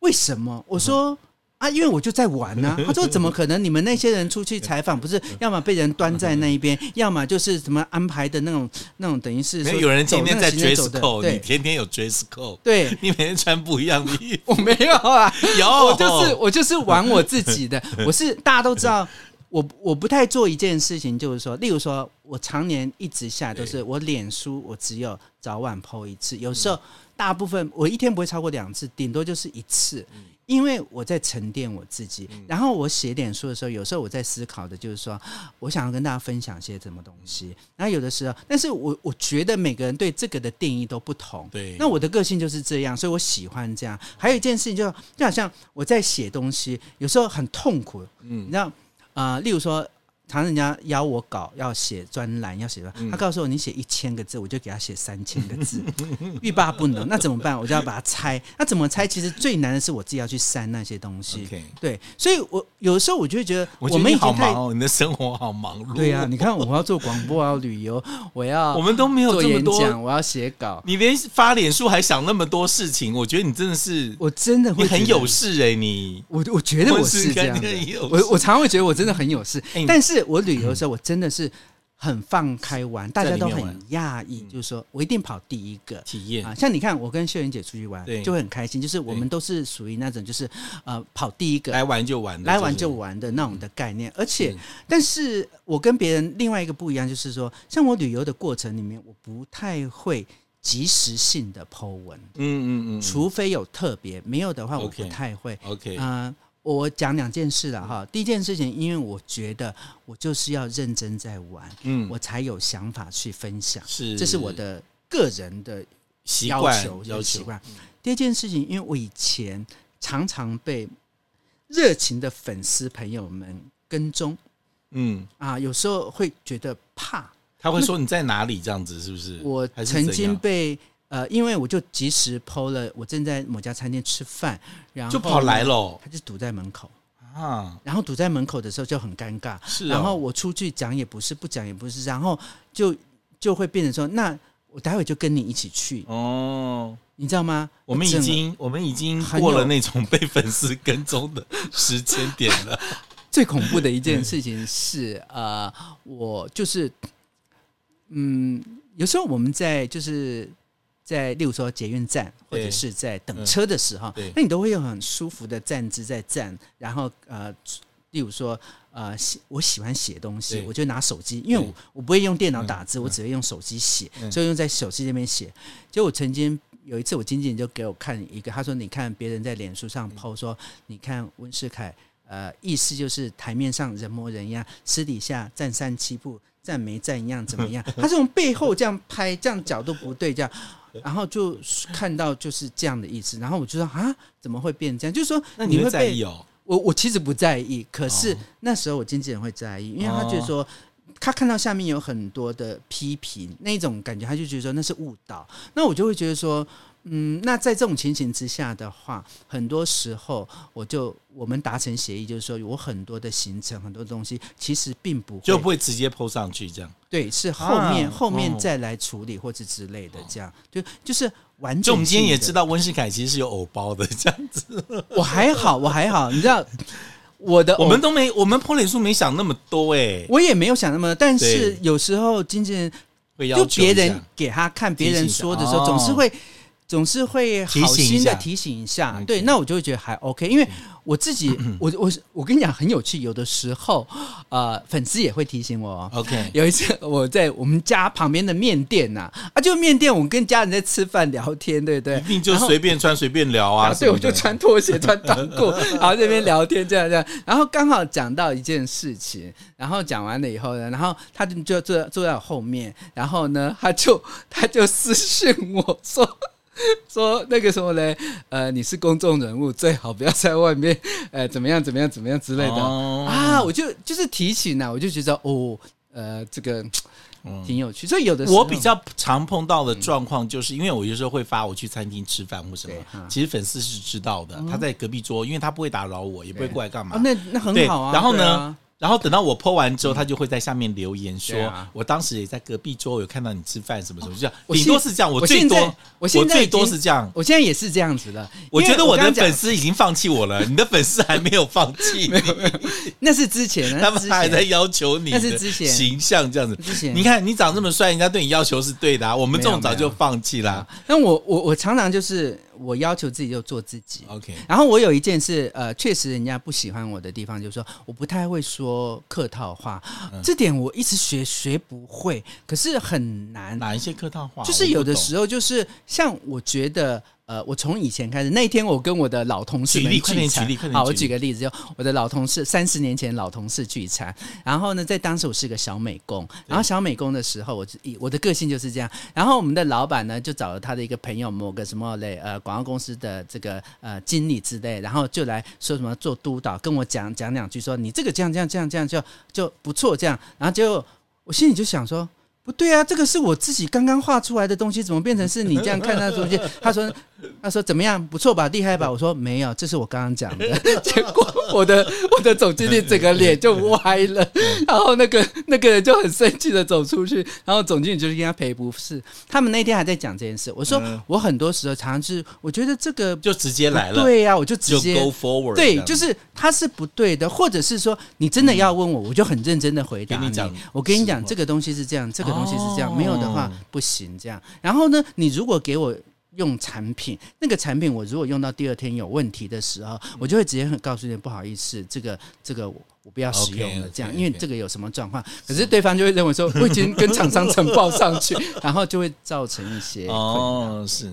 为什么？我说。啊，因为我就在玩呐、啊。他说：“怎么可能？你们那些人出去采访，不是要么被人端在那一边，要么就是什么安排的那种那种，等于是有人今天在 dress code，你天天有 dress code，对，[LAUGHS] 你每天穿不一样的衣服。我没有啊，[LAUGHS] 有，我就是我就是玩我自己的。[LAUGHS] 我是大家都知道，我我不太做一件事情，就是说，例如说，我常年一直下都是我脸书，我只有早晚 po 一次，有时候大部分我一天不会超过两次，顶多就是一次。”因为我在沉淀我自己，然后我写点书的时候，有时候我在思考的就是说，[GASPS] 我想要跟大家分享些什么东西。然后有的时候，但是我我觉得每个人对这个的定义都不同。对，那我的个性就是这样，所以我喜欢这样。还有一件事情就，就就好像我在写东西，有时候很痛苦。嗯，你知道啊、呃，例如说。常人家邀我搞要写专栏，要写的，他告诉我，你写一千个字，我就给他写三千个字，[LAUGHS] 欲罢不能。那怎么办？我就要把它拆。那怎么拆？其实最难的是我自己要去删那些东西。对，所以我有的时候我就会觉得，我们已经太你的生活好忙碌。对呀、啊，你看我要做广播，我要旅游，我要 [LAUGHS] 我们都没有这么多，我要写稿。你连发脸书还想那么多事情，我觉得你真的是，我真的会你很有事哎、欸，你我我觉得我是这样的，我我常常会觉得我真的很有事，欸、但是我旅游的时候。我真的是很放开玩，大家都很讶异，就是说我一定跑第一个体验啊。像你看，我跟秀妍姐出去玩，就会很开心。就是我们都是属于那种，就是呃跑第一个，来玩就玩，来玩就玩的那种的概念。而且，但是我跟别人另外一个不一样，就是说，像我旅游的过程里面，我不太会及时性的 po 文，嗯嗯嗯，除非有特别，没有的话，我不太会。OK，嗯。我讲两件事了哈，第一件事情，因为我觉得我就是要认真在玩，嗯，我才有想法去分享，是，这是我的个人的要求要求习惯。第二件事情，因为我以前常常被热情的粉丝朋友们跟踪，嗯啊，有时候会觉得怕。他会说你在哪里？这样子是不是？我曾经被呃，因为我就及时 PO 了，我正在某家餐厅吃饭，然后就跑来了，他就堵在门口啊。然后堵在门口的时候就很尴尬，是。然后我出去讲也不是，不讲也不是，然后就就会变成说，那我待会就跟你一起去哦，你知道吗？我们已经我们已经过了那种被粉丝跟踪的时间点了。[LAUGHS] 最恐怖的一件事情是，呃，我就是。嗯，有时候我们在就是在，例如说捷运站或者是在等车的时候，嗯、那你都会有很舒服的站姿在站，然后呃，例如说呃，我喜欢写东西，我就拿手机，因为我我不会用电脑打字，我只会用手机写，所以用在手机这边写。就我曾经有一次，我经纪人就给我看一个，他说：“你看别人在脸书上 PO 说，你看温世凯，呃，意思就是台面上人模人样，私底下站三七步。”站没站一样怎么样？他是从背后这样拍，这样角度不对，这样，然后就看到就是这样的意思。然后我就说啊，怎么会变这样？就是说，那你会在意哦？我我其实不在意，可是那时候我经纪人会在意，因为他觉得说，他看到下面有很多的批评，那种感觉，他就觉得说那是误导。那我就会觉得说。嗯，那在这种情形之下的话，很多时候我就我们达成协议，就是说有很多的行程，很多东西其实并不会就不会直接 PO 上去，这样。对，是后面、啊、后面再来处理或者之类的，这样、哦、就就是完整。就我们今天也知道温世凯其实是有偶包的这样子，我还好，我还好，你知道我的 [LAUGHS] 我们都没我们 PO 脸书没想那么多哎、欸，我也没有想那么多，但是有时候经纪人会要求别人给他看，别人说的时候总是会。总是会好心的提醒一下，对，那我就会觉得还 OK，因为我自己，[CLEARS THROAT] 我我我跟你讲很有趣，有的时候，呃，粉丝也会提醒我，OK。有一次我在我们家旁边的面店呐，啊，就面店，我跟家人在吃饭聊天，对不对？一定就随便穿随便聊啊，[LAUGHS] 对，我就穿拖鞋穿短裤，[LAUGHS] 然后这边聊天这样这样，然后刚好讲到一件事情，然后讲完了以后呢，然后他就就坐坐在我后面，然后呢，他就他就私信我说。[LAUGHS] 说那个什么嘞？呃，你是公众人物，最好不要在外面，[LAUGHS] 呃，怎么样怎么样怎么样之类的、哦、啊！我就就是提醒啊，我就觉得哦，呃，这个挺有趣。所以有的时候我比较常碰到的状况，就是因为我有时候会发我去餐厅吃饭或什么，其实粉丝是知道的，他在隔壁桌，因为他不会打扰我，也不会过来干嘛。那那很好啊。然后呢？然后等到我 po 完之后，他就会在下面留言说：“我当时也在隔壁桌，有看到你吃饭什么什么，就这样。顶多是这样，我最多我最多是这样，我现在也是这样子的。我觉得我的粉丝已经放弃我了，[LAUGHS] 你的粉丝还没有放弃。没有，那是之前，他们还在要求你，那是之前形象这样子。之前你看你长这么帅，人家对你要求是对的，我们这种早就放弃了。那我我我常常就是。”我要求自己就做自己，OK。然后我有一件事，呃，确实人家不喜欢我的地方，就是说我不太会说客套话，嗯、这点我一直学学不会，可是很难。哪一些客套话？就是有的时候，就是像我觉得。呃，我从以前开始，那一天我跟我的老同事们聚餐，好，我举个例子，就我的老同事，三十年前老同事聚餐，然后呢，在当时我是个小美工，然后小美工的时候，我我的个性就是这样，然后我们的老板呢，就找了他的一个朋友，某个什么类呃广告公司的这个呃经理之类，然后就来说什么做督导，跟我讲讲两句，说你这个这样这样这样这样就就不错这样，然后就我心里就想说。不对啊，这个是我自己刚刚画出来的东西，怎么变成是你这样看他的东西？他说：“ [LAUGHS] 他说怎么样？不错吧？厉害吧？”我说：“没有，这是我刚刚讲的。[LAUGHS] ”结果我的我的总经理整个脸就歪了，然后那个那个人就很生气的走出去，然后总经理就是跟他赔不是。他们那天还在讲这件事，我说我很多时候常常是我觉得这个就直接来了，对呀，我就直接 go forward，对，就是他是不对的，或者是说你真的要问我，我就很认真的回答你。我跟你讲，这个东西是这样，这个。东西是这样，没有的话不行。这样，然后呢，你如果给我用产品，那个产品我如果用到第二天有问题的时候，我就会直接很告诉你，不好意思，这个这个我我不要使用了。这样，因为这个有什么状况，可是对方就会认为说我已经跟厂商呈报上去，[LAUGHS] 然后就会造成一些哦，是。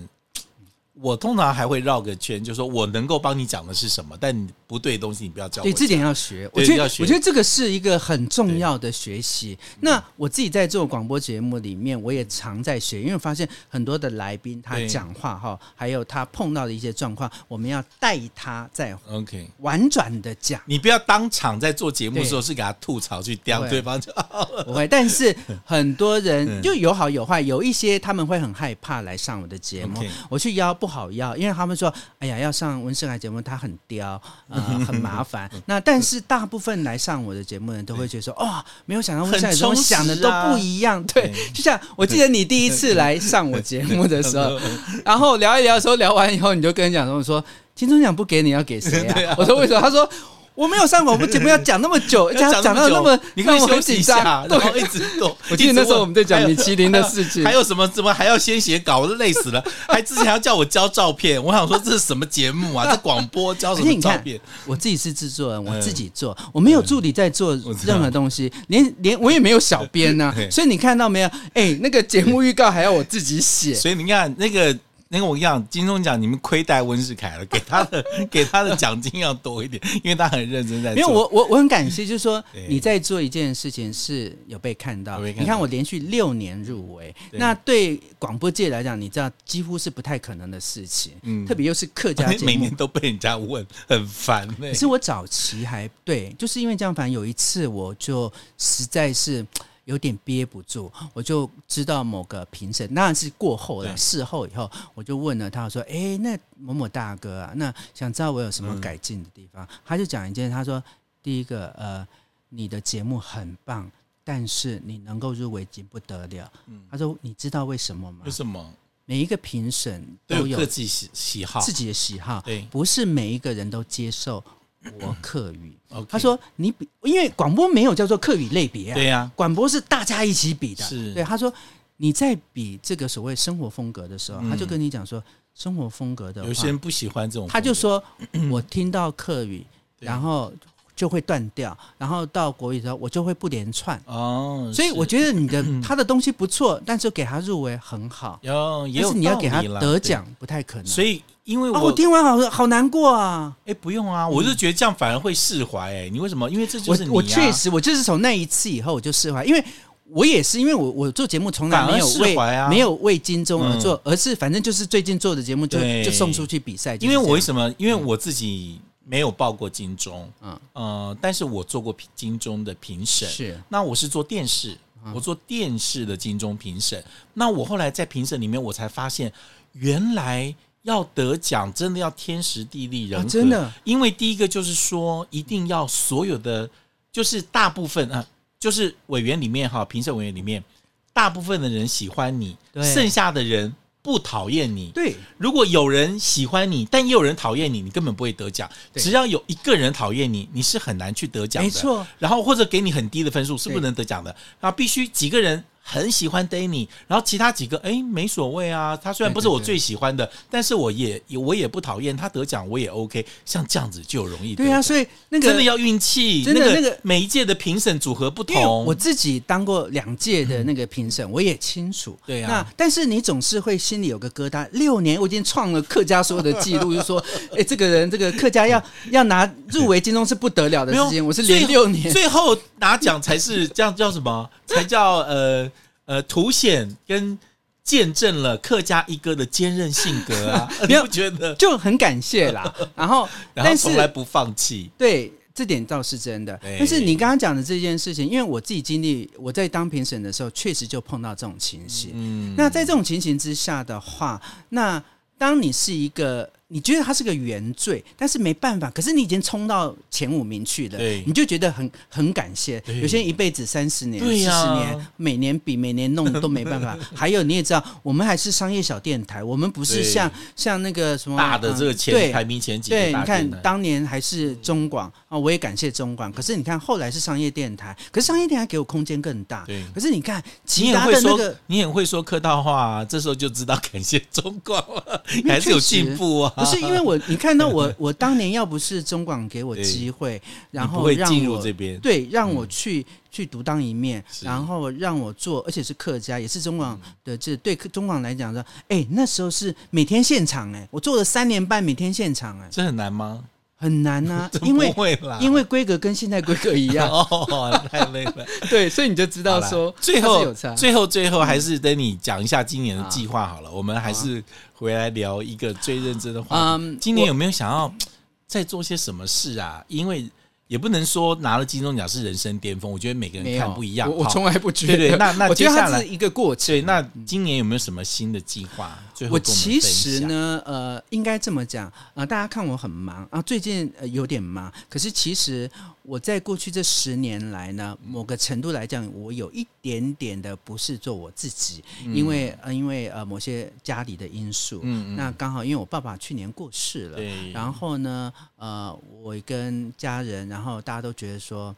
我通常还会绕个圈，就是说我能够帮你讲的是什么，但你不对的东西你不要教我。对，这点要学。我觉得，我觉得这个是一个很重要的学习。那我自己在做广播节目里面，我也常在学，因为我发现很多的来宾他讲话哈，还有他碰到的一些状况，我们要带他在 OK 婉转的讲。你不要当场在做节目的时候是给他吐槽去刁对方就好了。[LAUGHS] 不会，但是很多人 [LAUGHS] 就有好有坏，有一些他们会很害怕来上我的节目，我去邀。不好要，因为他们说，哎呀，要上温世凯节目，他很刁，呃，[LAUGHS] 很麻烦。那但是大部分来上我的节目的人都会觉得说，哦，没有想到温世凯跟我想的都不一样。对，就像我记得你第一次来上我节目的时候，[LAUGHS] 然后聊一聊的时候，聊完以后，你就跟人讲说，说金钟奖不给你要给谁 [LAUGHS] 啊？我说为什么？他说。我没有上广播节目，要讲那么久，[LAUGHS] 而且讲到那么，你可以休息一下，[LAUGHS] 然后一直动。[LAUGHS] 我记得那时候我们在讲米其林的事情，还有什么怎么还要先写稿，我都累死了。还之前还要叫我交照片，我想说这是什么节目啊？这广播交什么照片？我自己是制作人，我自己做，我没有助理在做任何东西，连连我也没有小编呐。所以你看到没有？哎，那个节目预告还要我自己写。所以你看那个。那个我跟你讲，金钟奖你们亏待温世凯了，给他的 [LAUGHS] 给他的奖金要多一点，因为他很认真在做。因为我我我很感谢，就是说 [LAUGHS] 你在做一件事情是有被看到。看到你看我连续六年入围，对那对广播界来讲，你知道几乎是不太可能的事情。嗯，特别又是客家 [LAUGHS] 节目，每年都被人家问，很烦。可是我早期还对，就是因为这样，反正有一次我就实在是。有点憋不住，我就知道某个评审，那是过后了事后以后，我就问了他，说：“哎，那某某大哥啊，那想知道我有什么改进的地方？”他就讲一件，他说：“第一个，呃，你的节目很棒，但是你能够入围已经不得了。”他说：“你知道为什么吗？为什么？每一个评审都有自己喜喜好，自己的喜好，对，不是每一个人都接受。”我客语，他说你比，因为广播没有叫做客语类别啊，对呀，广播是大家一起比的，是。对。他说你在比这个所谓生活风格的时候，他就跟你讲说生活风格的，有些人不喜欢这种，他就说我听到客语，然后就会断掉，然后到国语的时候我就会不连串。哦，所以我觉得你的他的东西不错，但是给他入围很好，有，但是你要给他得奖不太可能，所以。因为我、哦、我听完好好难过啊！哎，不用啊，我就觉得这样反而会释怀。哎，你为什么？因为这就是我，我确实，我就是从那一次以后我就释怀，因为我也是，因为我我做节目从来没有为、啊、没有为金钟而做，嗯、而是反正就是最近做的节目就就送出去比赛。因为我为什么？因为我自己没有报过金钟，嗯呃，但是我做过金钟的评审。是，那我是做电视，我做电视的金钟评审。那我后来在评审里面，我才发现原来。要得奖，真的要天时地利人和，真的。因为第一个就是说，一定要所有的，就是大部分啊，就是委员里面哈，评审委员里面，大部分的人喜欢你，剩下的人不讨厌你。对，如果有人喜欢你，但也有人讨厌你，你根本不会得奖。只要有一个人讨厌你，你是很难去得奖的。没错。然后或者给你很低的分数，是不能得奖的。然后必须几个人。很喜欢 Danny，然后其他几个哎没所谓啊，他虽然不是我最喜欢的，但是我也我也不讨厌他得奖，我也 OK。像这样子就容易。对啊，所以那个真的要运气，真的那个每一届的评审组合不同。我自己当过两届的那个评审，我也清楚。对啊，那但是你总是会心里有个疙瘩。六年我已经创了客家所有的记录，就说 [LAUGHS] 哎这个人这个客家要要拿入围金钟是不得了的事情。我是连六年，最后拿奖才是这样叫什么？才叫呃。呃，凸显跟见证了客家一哥的坚韧性格啊，[LAUGHS] 你不觉得就很感谢啦？[LAUGHS] 然后，然后从来不放弃，对，这点倒是真的。但是你刚刚讲的这件事情，因为我自己经历，我在当评审的时候，确实就碰到这种情形。嗯，那在这种情形之下的话，那当你是一个。你觉得他是个原罪，但是没办法。可是你已经冲到前五名去了，对你就觉得很很感谢。有些人一辈子三十年、四十、啊、年，每年比每年弄都没办法。[LAUGHS] 还有你也知道，我们还是商业小电台，我们不是像像那个什么大的这个前、嗯、排名前几。对，你看当年还是中广啊，我也感谢中广。可是你看后来是商业电台，可是商业电台给我空间更大。对，可是你看其他的那个，你很会说客套话、啊，这时候就知道感谢中广了，还是有进步啊。不是因为我，你看到我，[LAUGHS] 我当年要不是中广给我机会，然后让我这边。对让我去、嗯、去独当一面，然后让我做，而且是客家，也是中广的这对中广来讲说，哎，那时候是每天现场哎，我做了三年半，每天现场哎，这很难吗？很难呐、啊，[LAUGHS] 因为因为规格跟现在规格一样 [LAUGHS] 哦，太累了。[LAUGHS] 对，所以你就知道说，最后最后最后还是等你讲一下今年的计划好了。我们还是回来聊一个最认真的话题。今年有没有想要再做些什么事啊？因为。也不能说拿了金钟奖是人生巅峰，我觉得每个人看不一样。我从来不觉得。对对，那那接下来是一个过程。对，那今年有没有什么新的计划？我，我其实呢，呃，应该这么讲啊、呃，大家看我很忙啊，最近呃有点忙。可是其实我在过去这十年来呢，某个程度来讲，我有一点点的不是做我自己，嗯、因为呃，因为呃某些家里的因素。嗯嗯。那刚好因为我爸爸去年过世了，对。然后呢，呃，我跟家人。然后大家都觉得说，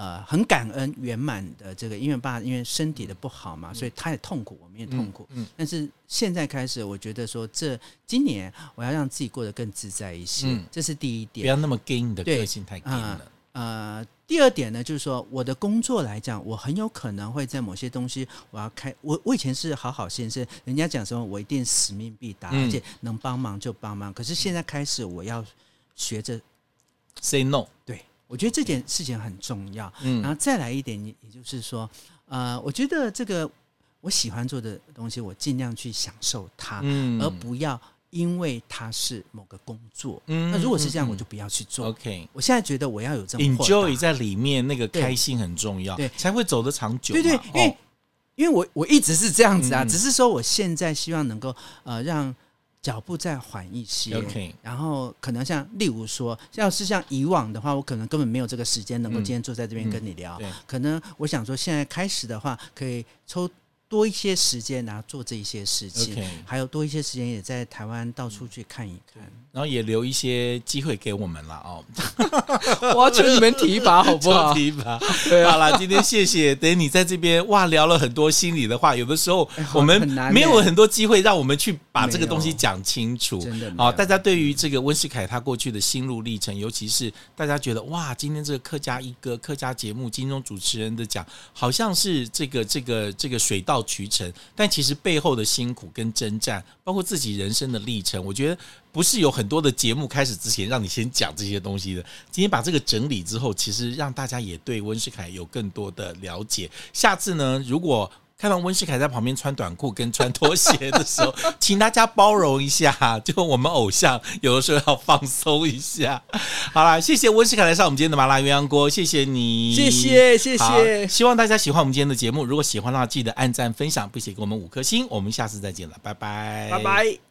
呃，很感恩圆满的这个，因为爸因为身体的不好嘛，所以他也痛苦，我们也痛苦。嗯，但是现在开始，我觉得说，这今年我要让自己过得更自在一些，嗯，这是第一点。不要那么 gay，你的个性太 gay 了。呃，第二点呢，就是说我的工作来讲，我很有可能会在某些东西，我要开。我我以前是好好先生，人家讲什么，我一定使命必达，而且能帮忙就帮忙。可是现在开始，我要学着 say no。对。我觉得这件事情很重要，嗯，然后再来一点，也就是说，呃，我觉得这个我喜欢做的东西，我尽量去享受它，嗯，而不要因为它是某个工作，嗯，那如果是这样，我就不要去做。OK，我现在觉得我要有这么 enjoy 在里面，那个开心很重要，对，才会走得长久。对对，因为因为我我一直是这样子啊，只是说我现在希望能够呃让。脚步再缓一些.然后可能像，例如说，要是像以往的话，我可能根本没有这个时间能够今天坐在这边跟你聊。嗯嗯、可能我想说，现在开始的话，可以抽。多一些时间，然后做这一些事情还有多一些时间，也在台湾到处去看一看，然后也留一些机会给我们了哦。[LAUGHS] 我要求你们提拔好不好？[LAUGHS] 提拔。对啊，好了，今天谢谢 Danny 在这边哇，聊了很多心里的话。有的时候我们没有很多机会让我们去把这个东西讲清楚。真的。好，大家对于这个温世凯他过去的心路历程，尤其是大家觉得哇，今天这个客家一哥客家节目金钟主持人的讲，好像是这个这个这个水到渠成，但其实背后的辛苦跟征战，包括自己人生的历程，我觉得不是有很多的节目开始之前让你先讲这些东西的。今天把这个整理之后，其实让大家也对温世凯有更多的了解。下次呢，如果看到温世凯在旁边穿短裤跟穿拖鞋的时候，[LAUGHS] 请大家包容一下，就我们偶像有的时候要放松一下。好啦，谢谢温世凯来上我们今天的麻辣鸳鸯锅，谢谢你，谢谢谢谢。希望大家喜欢我们今天的节目，如果喜欢的话，记得按赞分享，并且给我们五颗星。我们下次再见了，拜拜，拜拜。